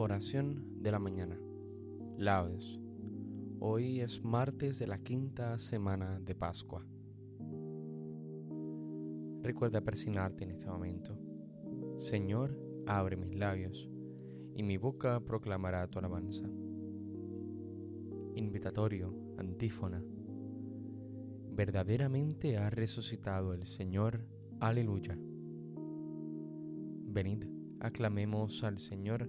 Oración de la mañana. Laudes. Hoy es martes de la quinta semana de Pascua. Recuerda persignarte en este momento. Señor, abre mis labios, y mi boca proclamará tu alabanza. Invitatorio, antífona. Verdaderamente ha resucitado el Señor. Aleluya. Venid, aclamemos al Señor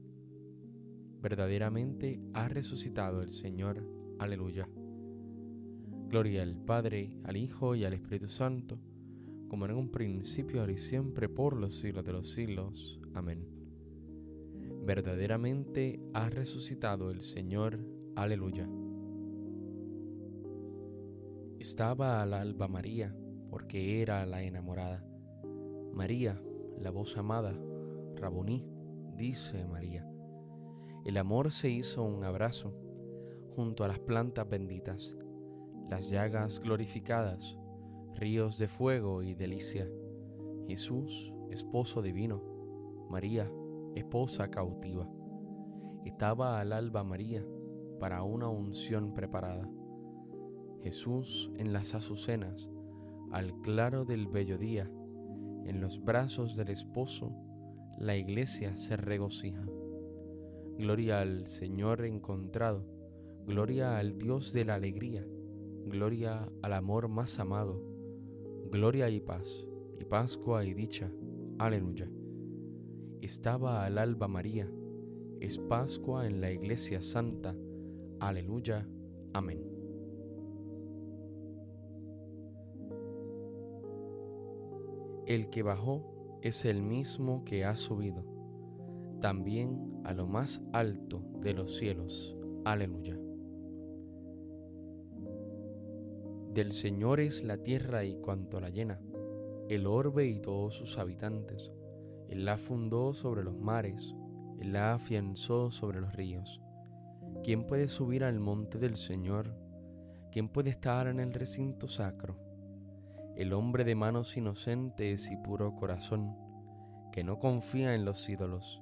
verdaderamente ha resucitado el Señor. Aleluya. Gloria al Padre, al Hijo y al Espíritu Santo, como en un principio, ahora y siempre, por los siglos de los siglos. Amén. Verdaderamente ha resucitado el Señor. Aleluya. Estaba al alba María, porque era la enamorada. María, la voz amada, Rabuní, dice María. El amor se hizo un abrazo junto a las plantas benditas, las llagas glorificadas, ríos de fuego y delicia. Jesús, esposo divino, María, esposa cautiva. Estaba al alba María para una unción preparada. Jesús en las azucenas, al claro del bello día, en los brazos del esposo, la iglesia se regocija. Gloria al Señor encontrado, gloria al Dios de la alegría, gloria al amor más amado, gloria y paz, y Pascua y dicha. Aleluya. Estaba al alba María, es Pascua en la Iglesia Santa. Aleluya. Amén. El que bajó es el mismo que ha subido también a lo más alto de los cielos. Aleluya. Del Señor es la tierra y cuanto la llena, el orbe y todos sus habitantes. Él la fundó sobre los mares, Él la afianzó sobre los ríos. ¿Quién puede subir al monte del Señor? ¿Quién puede estar en el recinto sacro? el hombre de manos inocentes y puro corazón, que no confía en los ídolos,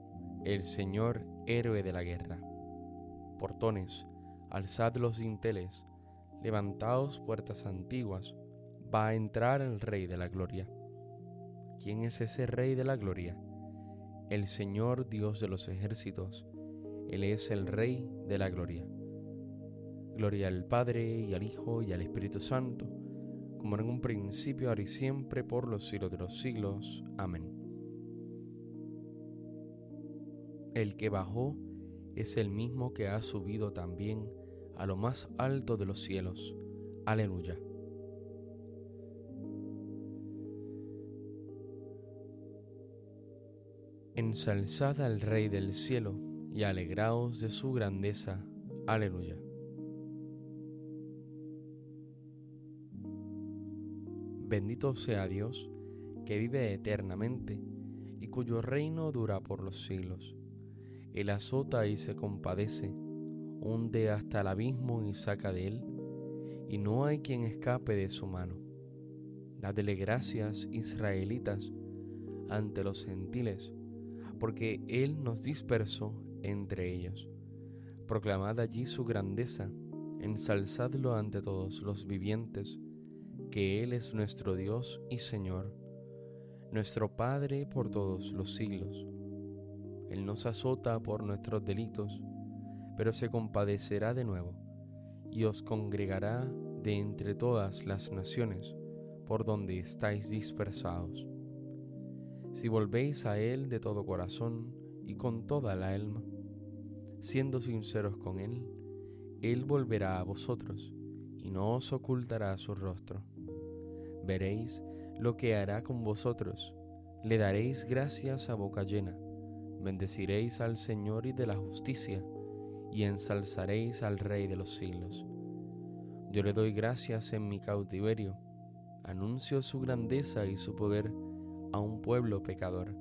el Señor héroe de la guerra. Portones, alzad los dinteles, levantaos puertas antiguas, va a entrar el Rey de la Gloria. ¿Quién es ese Rey de la Gloria? El Señor Dios de los ejércitos, Él es el Rey de la Gloria. Gloria al Padre y al Hijo y al Espíritu Santo, como en un principio, ahora y siempre, por los siglos de los siglos. Amén. El que bajó es el mismo que ha subido también a lo más alto de los cielos. Aleluya. Ensalzad al Rey del cielo y alegraos de su grandeza. Aleluya. Bendito sea Dios, que vive eternamente y cuyo reino dura por los siglos. Él azota y se compadece, hunde hasta el abismo y saca de él, y no hay quien escape de su mano. Dadle gracias, israelitas, ante los gentiles, porque Él nos dispersó entre ellos. Proclamad allí su grandeza, ensalzadlo ante todos los vivientes, que Él es nuestro Dios y Señor, nuestro Padre por todos los siglos. Él nos azota por nuestros delitos, pero se compadecerá de nuevo y os congregará de entre todas las naciones por donde estáis dispersados. Si volvéis a Él de todo corazón y con toda la alma, siendo sinceros con Él, Él volverá a vosotros y no os ocultará su rostro. Veréis lo que hará con vosotros, le daréis gracias a boca llena bendeciréis al Señor y de la justicia, y ensalzaréis al Rey de los siglos. Yo le doy gracias en mi cautiverio, anuncio su grandeza y su poder a un pueblo pecador.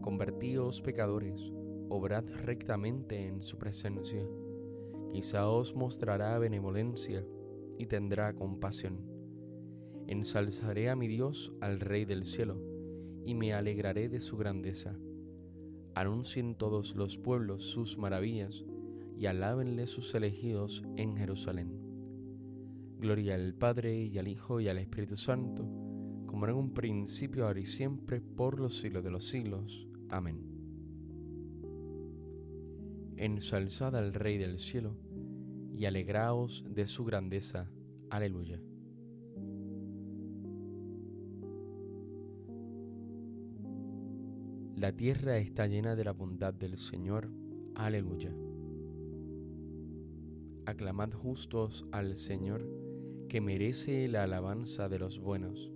Convertíos pecadores, obrad rectamente en su presencia. Quizá os mostrará benevolencia y tendrá compasión. Ensalzaré a mi Dios, al Rey del cielo, y me alegraré de su grandeza anuncien todos los pueblos sus maravillas y alábenle sus elegidos en Jerusalén. Gloria al Padre y al Hijo y al Espíritu Santo, como en un principio, ahora y siempre, por los siglos de los siglos. Amén. Ensalzad al Rey del cielo y alegraos de su grandeza. Aleluya. La tierra está llena de la bondad del Señor. Aleluya. Aclamad justos al Señor, que merece la alabanza de los buenos.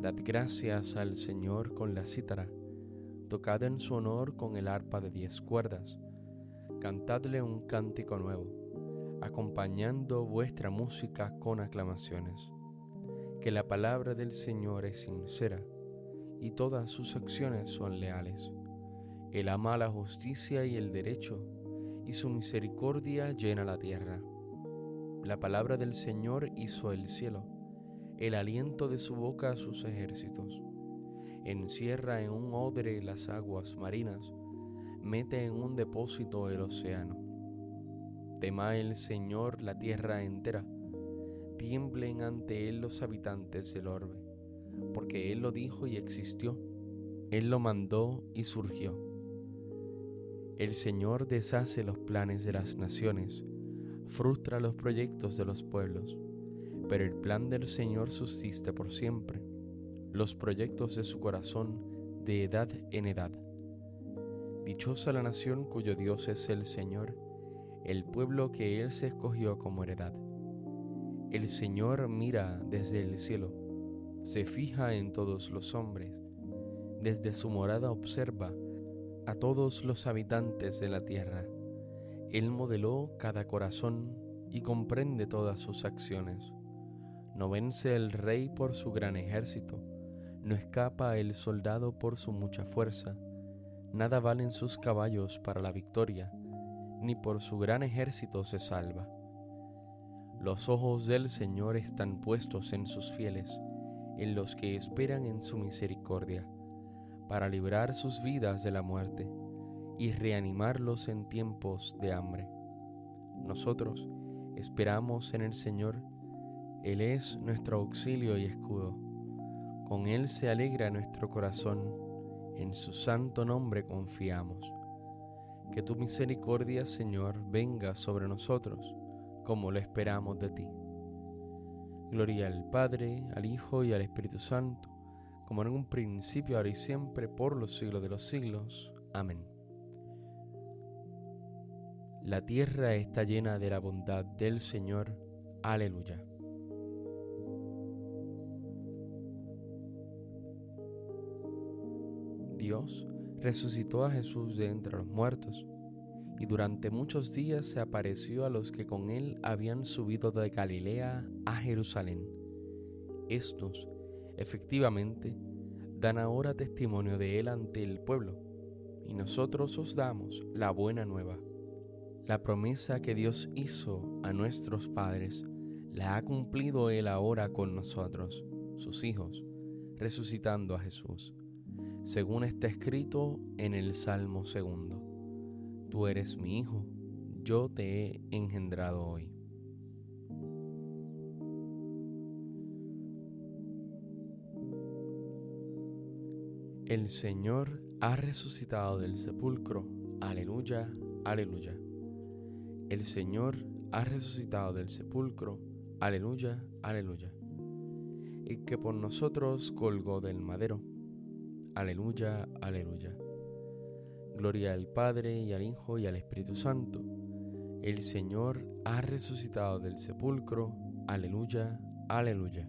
Dad gracias al Señor con la cítara. Tocad en su honor con el arpa de diez cuerdas. Cantadle un cántico nuevo, acompañando vuestra música con aclamaciones. Que la palabra del Señor es sincera y todas sus acciones son leales. Él ama la justicia y el derecho, y su misericordia llena la tierra. La palabra del Señor hizo el cielo, el aliento de su boca a sus ejércitos. Encierra en un odre las aguas marinas, mete en un depósito el océano. Tema el Señor la tierra entera, tiemblen ante él los habitantes del orbe porque Él lo dijo y existió. Él lo mandó y surgió. El Señor deshace los planes de las naciones, frustra los proyectos de los pueblos, pero el plan del Señor subsiste por siempre, los proyectos de su corazón de edad en edad. Dichosa la nación cuyo Dios es el Señor, el pueblo que Él se escogió como heredad. El Señor mira desde el cielo se fija en todos los hombres, desde su morada observa a todos los habitantes de la tierra. Él modeló cada corazón y comprende todas sus acciones. No vence el rey por su gran ejército, no escapa el soldado por su mucha fuerza, nada valen sus caballos para la victoria, ni por su gran ejército se salva. Los ojos del Señor están puestos en sus fieles, en los que esperan en su misericordia, para librar sus vidas de la muerte y reanimarlos en tiempos de hambre. Nosotros esperamos en el Señor, Él es nuestro auxilio y escudo. Con Él se alegra nuestro corazón, en su santo nombre confiamos. Que tu misericordia, Señor, venga sobre nosotros como lo esperamos de ti. Gloria al Padre, al Hijo y al Espíritu Santo, como en un principio, ahora y siempre, por los siglos de los siglos. Amén. La tierra está llena de la bondad del Señor. Aleluya. Dios resucitó a Jesús de entre los muertos y durante muchos días se apareció a los que con él habían subido de Galilea a Jerusalén. Estos, efectivamente, dan ahora testimonio de él ante el pueblo, y nosotros os damos la buena nueva. La promesa que Dios hizo a nuestros padres la ha cumplido él ahora con nosotros, sus hijos, resucitando a Jesús, según está escrito en el Salmo segundo tú eres mi hijo, yo te he engendrado hoy. El Señor ha resucitado del sepulcro. Aleluya, aleluya. El Señor ha resucitado del sepulcro. Aleluya, aleluya. Y que por nosotros colgó del madero. Aleluya, aleluya. Gloria al Padre y al Hijo y al Espíritu Santo. El Señor ha resucitado del sepulcro. Aleluya, aleluya.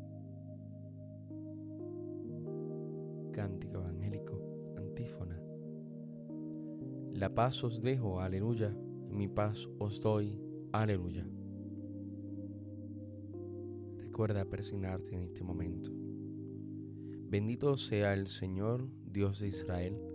Cántico evangélico, antífona. La paz os dejo, aleluya. Mi paz os doy, aleluya. Recuerda persignarte en este momento. Bendito sea el Señor, Dios de Israel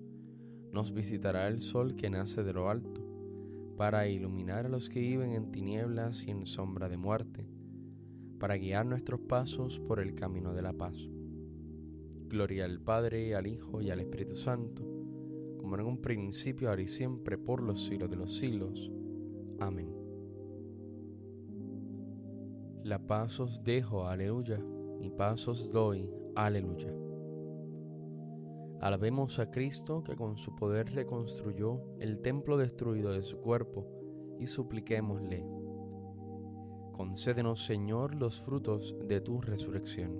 nos visitará el sol que nace de lo alto, para iluminar a los que viven en tinieblas y en sombra de muerte, para guiar nuestros pasos por el camino de la paz. Gloria al Padre, al Hijo y al Espíritu Santo, como en un principio, ahora y siempre, por los siglos de los siglos. Amén. La paz os dejo, aleluya, y paz os doy, aleluya. Alabemos a Cristo que con su poder reconstruyó el templo destruido de su cuerpo y supliquémosle. Concédenos, Señor, los frutos de tu resurrección.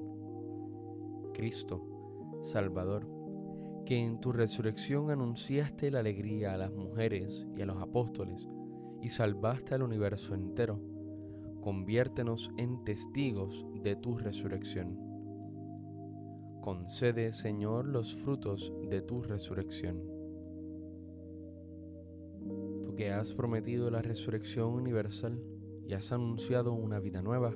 Cristo, Salvador, que en tu resurrección anunciaste la alegría a las mujeres y a los apóstoles y salvaste al universo entero, conviértenos en testigos de tu resurrección Concede, Señor, los frutos de tu resurrección. Tú que has prometido la resurrección universal y has anunciado una vida nueva,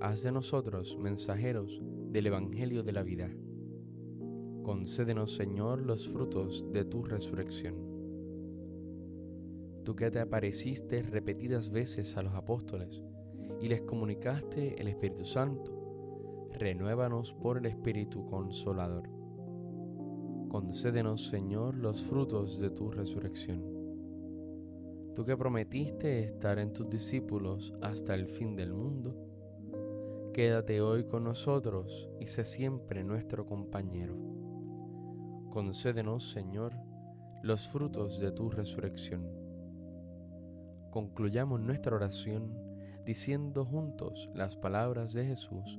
haz de nosotros mensajeros del Evangelio de la vida. Concédenos, Señor, los frutos de tu resurrección. Tú que te apareciste repetidas veces a los apóstoles y les comunicaste el Espíritu Santo, renuévanos por el Espíritu Consolador. Concédenos, Señor, los frutos de tu resurrección. Tú que prometiste estar en tus discípulos hasta el fin del mundo, quédate hoy con nosotros y sé siempre nuestro compañero Concédenos, Señor, los frutos de tu resurrección. Concluyamos nuestra oración diciendo juntos las palabras de Jesús,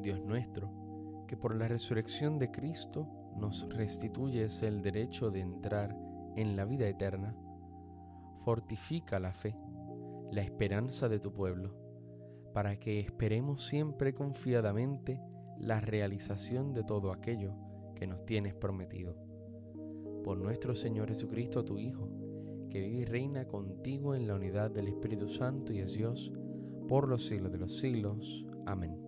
Dios nuestro, que por la resurrección de Cristo nos restituyes el derecho de entrar en la vida eterna, fortifica la fe, la esperanza de tu pueblo, para que esperemos siempre confiadamente la realización de todo aquello que nos tienes prometido. Por nuestro Señor Jesucristo, tu Hijo, que vive y reina contigo en la unidad del Espíritu Santo y es Dios, por los siglos de los siglos. Amén.